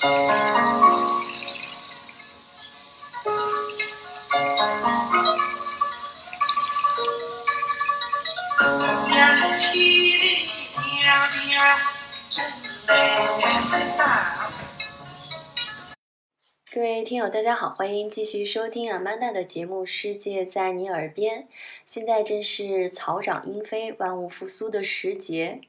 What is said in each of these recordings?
想起你娘娘真美。各位听友，大家好，欢迎继续收听阿曼达的节目《世界在你耳边》。现在正是草长莺飞、万物复苏的时节，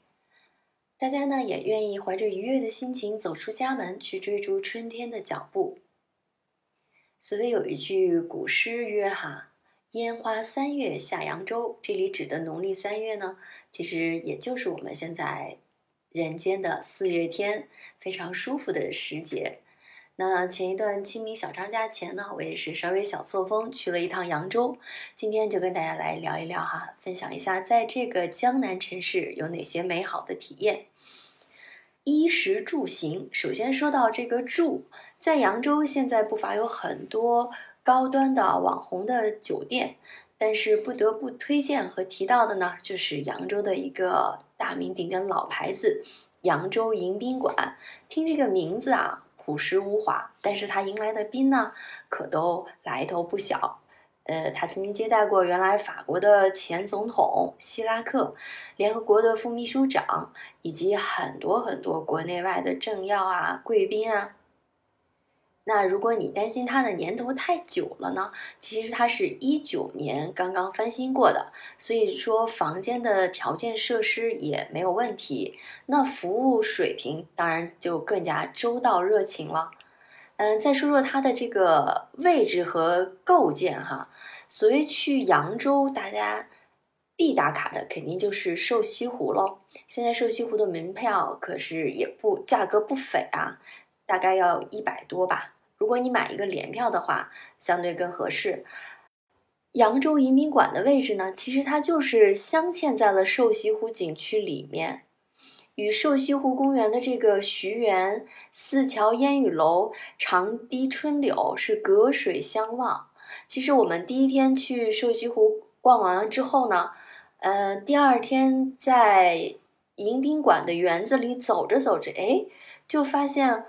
大家呢也愿意怀着愉悦的心情走出家门，去追逐春天的脚步。所谓有一句古诗曰：“哈。”烟花三月下扬州，这里指的农历三月呢，其实也就是我们现在人间的四月天，非常舒服的时节。那前一段清明小长假前呢，我也是稍微小错峰去了一趟扬州，今天就跟大家来聊一聊哈，分享一下在这个江南城市有哪些美好的体验。衣食住行，首先说到这个住，在扬州现在不乏有很多。高端的网红的酒店，但是不得不推荐和提到的呢，就是扬州的一个大名鼎鼎的老牌子——扬州迎宾馆。听这个名字啊，朴实无华，但是他迎来的宾呢，可都来头不小。呃，他曾经接待过原来法国的前总统希拉克，联合国的副秘书长，以及很多很多国内外的政要啊、贵宾啊。那如果你担心它的年头太久了呢？其实它是一九年刚刚翻新过的，所以说房间的条件设施也没有问题。那服务水平当然就更加周到热情了。嗯，再说说它的这个位置和构建哈。所谓去扬州，大家必打卡的肯定就是瘦西湖喽。现在瘦西湖的门票可是也不价格不菲啊，大概要一百多吧。如果你买一个联票的话，相对更合适。扬州迎宾馆的位置呢，其实它就是镶嵌在了瘦西湖景区里面，与瘦西湖公园的这个徐园、四桥烟雨楼、长堤春柳是隔水相望。其实我们第一天去瘦西湖逛完了之后呢，呃，第二天在迎宾馆的园子里走着走着，哎，就发现。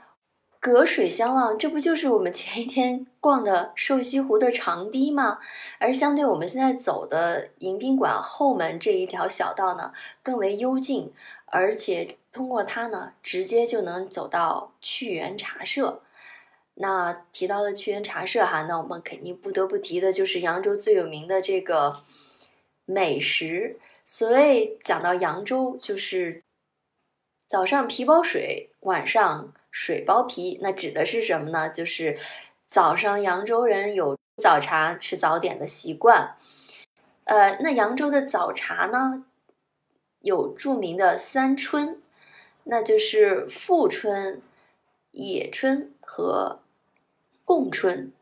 隔水相望，这不就是我们前一天逛的瘦西湖的长堤吗？而相对我们现在走的迎宾馆后门这一条小道呢，更为幽静，而且通过它呢，直接就能走到趣园茶社。那提到了趣园茶社哈，那我们肯定不得不提的就是扬州最有名的这个美食。所谓讲到扬州，就是早上皮包水，晚上。水包皮，那指的是什么呢？就是早上扬州人有早茶吃早点的习惯。呃，那扬州的早茶呢，有著名的三春，那就是富春、野春和贡春。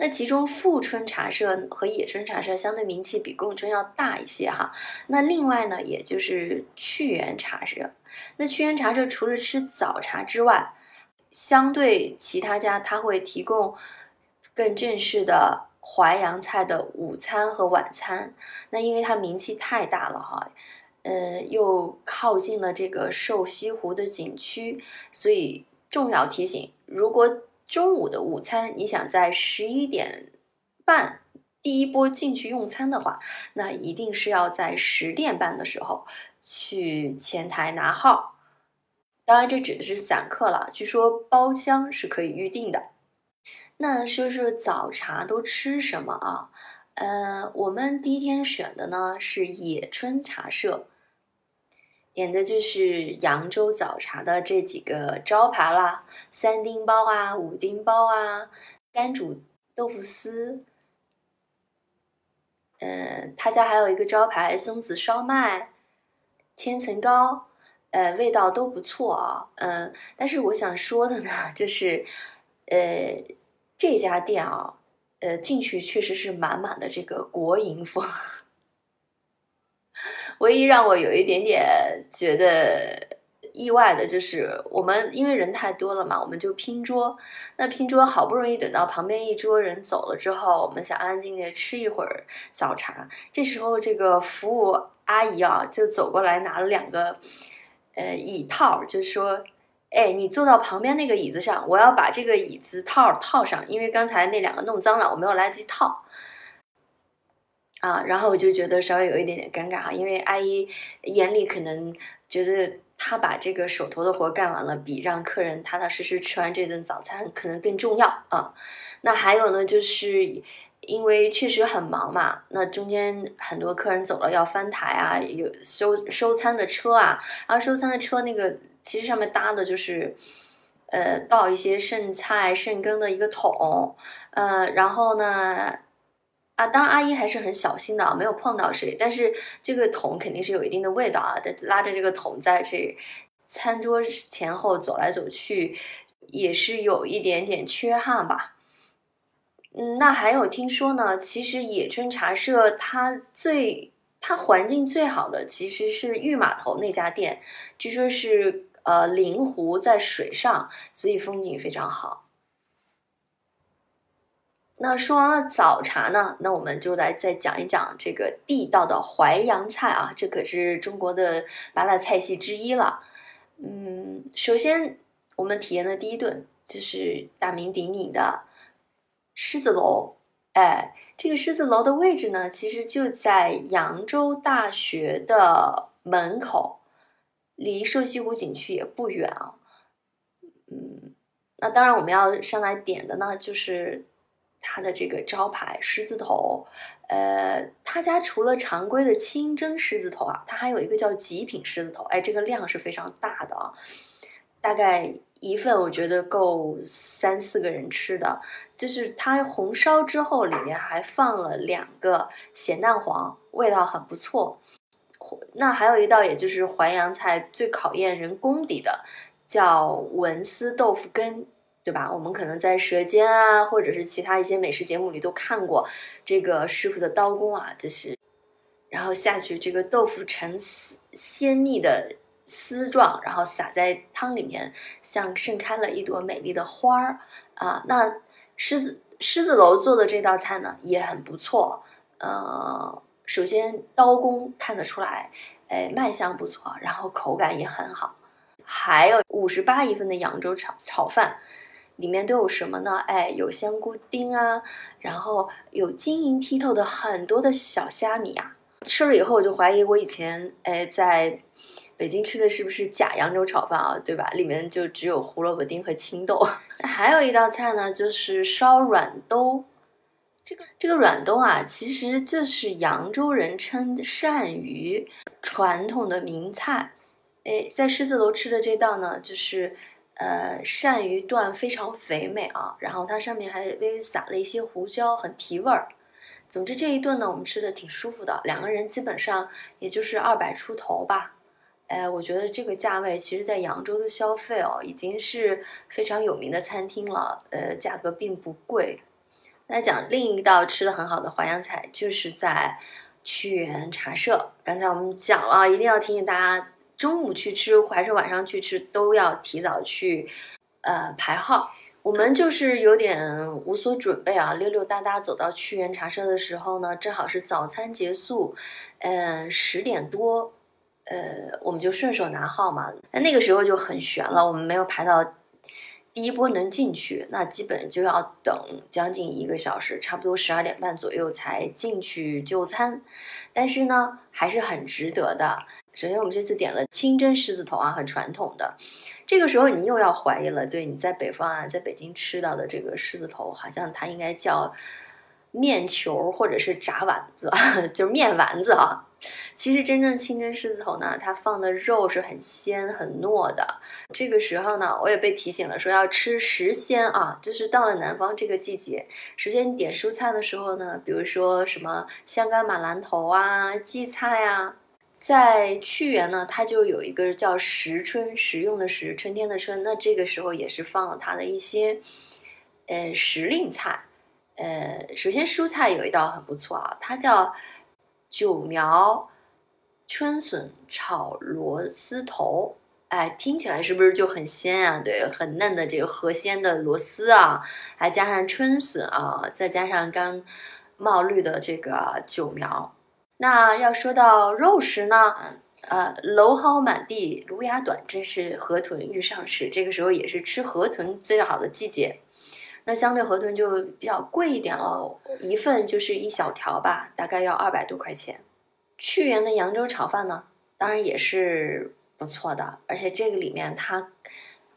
那其中富春茶社和野春茶社相对名气比贡春要大一些哈。那另外呢，也就是趣园茶社。那趣园茶社除了吃早茶之外，相对其他家，它会提供更正式的淮扬菜的午餐和晚餐。那因为它名气太大了哈，呃，又靠近了这个瘦西湖的景区，所以重要提醒：如果中午的午餐，你想在十一点半第一波进去用餐的话，那一定是要在十点半的时候去前台拿号。当然，这指的是散客了。据说包厢是可以预定的。那说说早茶都吃什么啊？呃，我们第一天选的呢是野春茶社。点的就是扬州早茶的这几个招牌啦，三丁包啊，五丁包啊，干煮豆腐丝。嗯，他家还有一个招牌松子烧麦、千层糕，呃，味道都不错啊。嗯，但是我想说的呢，就是，呃，这家店啊，呃，进去确实是满满的这个国营风。唯一让我有一点点觉得意外的就是，我们因为人太多了嘛，我们就拼桌。那拼桌好不容易等到旁边一桌人走了之后，我们想安安静静吃一会儿早茶。这时候，这个服务阿姨啊就走过来拿了两个呃椅套，就说哎，你坐到旁边那个椅子上，我要把这个椅子套套上，因为刚才那两个弄脏了，我没有来得及套。啊，然后我就觉得稍微有一点点尴尬啊，因为阿姨眼里可能觉得她把这个手头的活干完了，比让客人踏踏实实吃完这顿早餐可能更重要啊。那还有呢，就是因为确实很忙嘛，那中间很多客人走了要翻台啊，有收收餐的车啊，然后收餐的车那个其实上面搭的就是，呃，倒一些剩菜剩羹的一个桶，呃，然后呢。啊，当然阿姨还是很小心的啊，没有碰到谁。但是这个桶肯定是有一定的味道啊，拉着这个桶在这餐桌前后走来走去，也是有一点点缺憾吧。嗯，那还有听说呢，其实野春茶社它最它环境最好的其实是玉码头那家店，据说是呃临湖在水上，所以风景非常好。那说完了早茶呢，那我们就来再讲一讲这个地道的淮扬菜啊，这可是中国的八大菜系之一了。嗯，首先我们体验的第一顿就是大名鼎鼎的狮子楼。哎，这个狮子楼的位置呢，其实就在扬州大学的门口，离瘦西湖景区也不远啊。嗯，那当然我们要上来点的呢，就是。它的这个招牌狮子头，呃，他家除了常规的清蒸狮子头啊，它还有一个叫极品狮子头，哎，这个量是非常大的啊，大概一份我觉得够三四个人吃的。就是它红烧之后，里面还放了两个咸蛋黄，味道很不错。那还有一道，也就是淮扬菜最考验人功底的，叫文思豆腐羹。对吧？我们可能在《舌尖》啊，或者是其他一些美食节目里都看过这个师傅的刀工啊，就是，然后下去这个豆腐呈丝鲜密的丝状，然后撒在汤里面，像盛开了一朵美丽的花儿啊。那狮子狮子楼做的这道菜呢，也很不错。呃，首先刀工看得出来，哎，卖相不错，然后口感也很好。还有五十八一份的扬州炒炒饭。里面都有什么呢？哎，有香菇丁啊，然后有晶莹剔透的很多的小虾米啊。吃了以后，我就怀疑我以前哎在北京吃的是不是假扬州炒饭啊？对吧？里面就只有胡萝卜丁和青豆。还有一道菜呢，就是烧软兜。这个这个软兜啊，其实就是扬州人称鳝鱼，传统的名菜。哎，在狮子楼吃的这道呢，就是。呃，鳝鱼段非常肥美啊，然后它上面还微微撒了一些胡椒，很提味儿。总之这一顿呢，我们吃的挺舒服的，两个人基本上也就是二百出头吧。哎，我觉得这个价位，其实在扬州的消费哦，已经是非常有名的餐厅了。呃，价格并不贵。来讲另一道吃的很好的淮扬菜，就是在屈原茶社。刚才我们讲了，一定要提醒大家。中午去吃还是晚上去吃，都要提早去，呃排号。我们就是有点无所准备啊，溜溜达达走到屈原茶社的时候呢，正好是早餐结束，嗯十点多，呃我们就顺手拿号嘛。那那个时候就很悬了，我们没有排到。第一波能进去，那基本就要等将近一个小时，差不多十二点半左右才进去就餐。但是呢，还是很值得的。首先，我们这次点了清蒸狮子头啊，很传统的。这个时候你又要怀疑了，对你在北方啊，在北京吃到的这个狮子头，好像它应该叫面球或者是炸丸子，就是面丸子啊。其实真正清蒸狮子头呢，它放的肉是很鲜很糯的。这个时候呢，我也被提醒了，说要吃时鲜啊，就是到了南方这个季节，首先点蔬菜的时候呢，比如说什么香干马兰头啊、荠菜啊，在屈原呢，他就有一个叫时春，食用的时，春天的春，那这个时候也是放了它的一些呃时令菜。呃，首先蔬菜有一道很不错啊，它叫。九苗春笋炒螺丝头，哎，听起来是不是就很鲜啊？对，很嫩的这个河鲜的螺丝啊，还加上春笋啊，再加上刚冒绿的这个九苗。那要说到肉食呢，呃，蒌蒿满地芦芽短，真是河豚欲上市。这个时候也是吃河豚最好的季节。那相对河豚就比较贵一点了，一份就是一小条吧，大概要二百多块钱。去源的扬州炒饭呢，当然也是不错的，而且这个里面它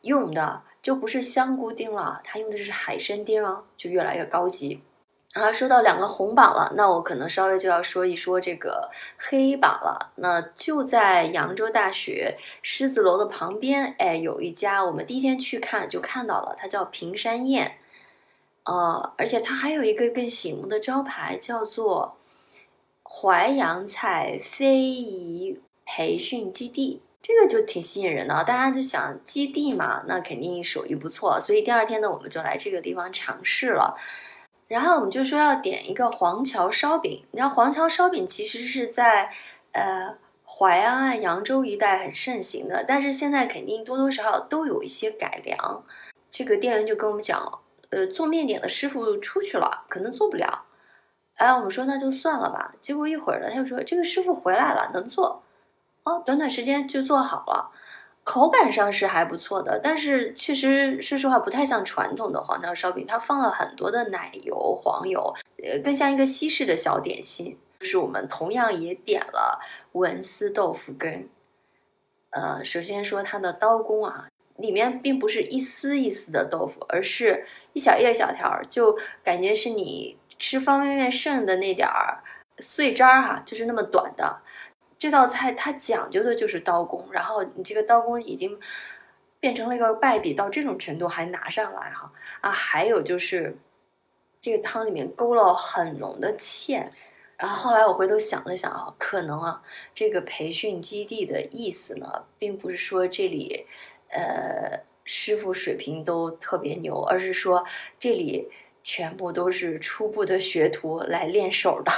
用的就不是香菇丁了，它用的是海参丁哦，就越来越高级。啊，说到两个红榜了，那我可能稍微就要说一说这个黑榜了。那就在扬州大学狮子楼的旁边，哎，有一家我们第一天去看就看到了，它叫平山宴。呃，而且它还有一个更醒目的招牌，叫做淮扬菜非遗培训基地，这个就挺吸引人的。大家就想基地嘛，那肯定手艺不错，所以第二天呢，我们就来这个地方尝试了。然后我们就说要点一个黄桥烧饼，你知道黄桥烧饼其实是在呃淮安、啊扬州一带很盛行的，但是现在肯定多多少少都有一些改良。这个店员就跟我们讲。呃，做面点的师傅出去了，可能做不了。哎，我们说那就算了吧。结果一会儿呢，他又说这个师傅回来了，能做。哦，短短时间就做好了，口感上是还不错的，但是确实，说实话不太像传统的黄桥烧饼，它放了很多的奶油、黄油，呃，更像一个西式的小点心。就是我们同样也点了文思豆腐羹。呃，首先说它的刀工啊。里面并不是一丝一丝的豆腐，而是一小叶小条，就感觉是你吃方便面剩的那点儿碎渣儿哈，就是那么短的。这道菜它讲究的就是刀工，然后你这个刀工已经变成了一个败笔到这种程度还拿上来哈啊！还有就是这个汤里面勾了很浓的芡，然后后来我回头想了想啊，可能啊这个培训基地的意思呢，并不是说这里。呃，师傅水平都特别牛，而是说这里全部都是初步的学徒来练手的。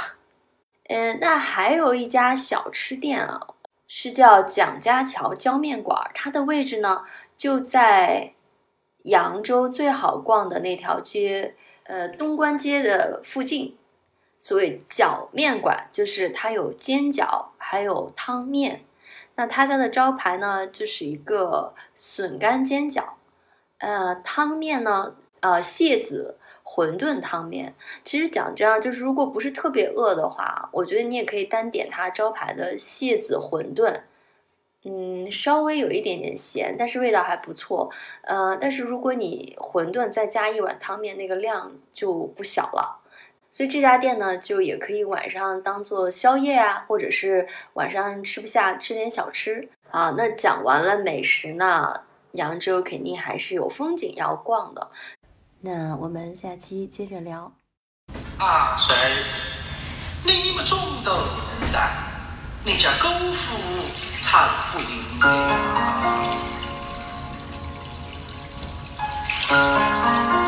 嗯，那还有一家小吃店啊，是叫蒋家桥浇面馆，它的位置呢就在扬州最好逛的那条街，呃，东关街的附近。所谓饺面馆，就是它有煎饺，还有汤面。那他家的招牌呢，就是一个笋干煎饺，呃，汤面呢，呃，蟹子馄饨汤面。其实讲真啊，就是如果不是特别饿的话，我觉得你也可以单点它招牌的蟹子馄饨，嗯，稍微有一点点咸，但是味道还不错。呃，但是如果你馄饨再加一碗汤面，那个量就不小了。所以这家店呢，就也可以晚上当做宵夜啊，或者是晚上吃不下吃点小吃啊。那讲完了美食呢，扬州肯定还是有风景要逛的。那我们下期接着聊。啊谁你们中的混蛋你家功夫唱不赢你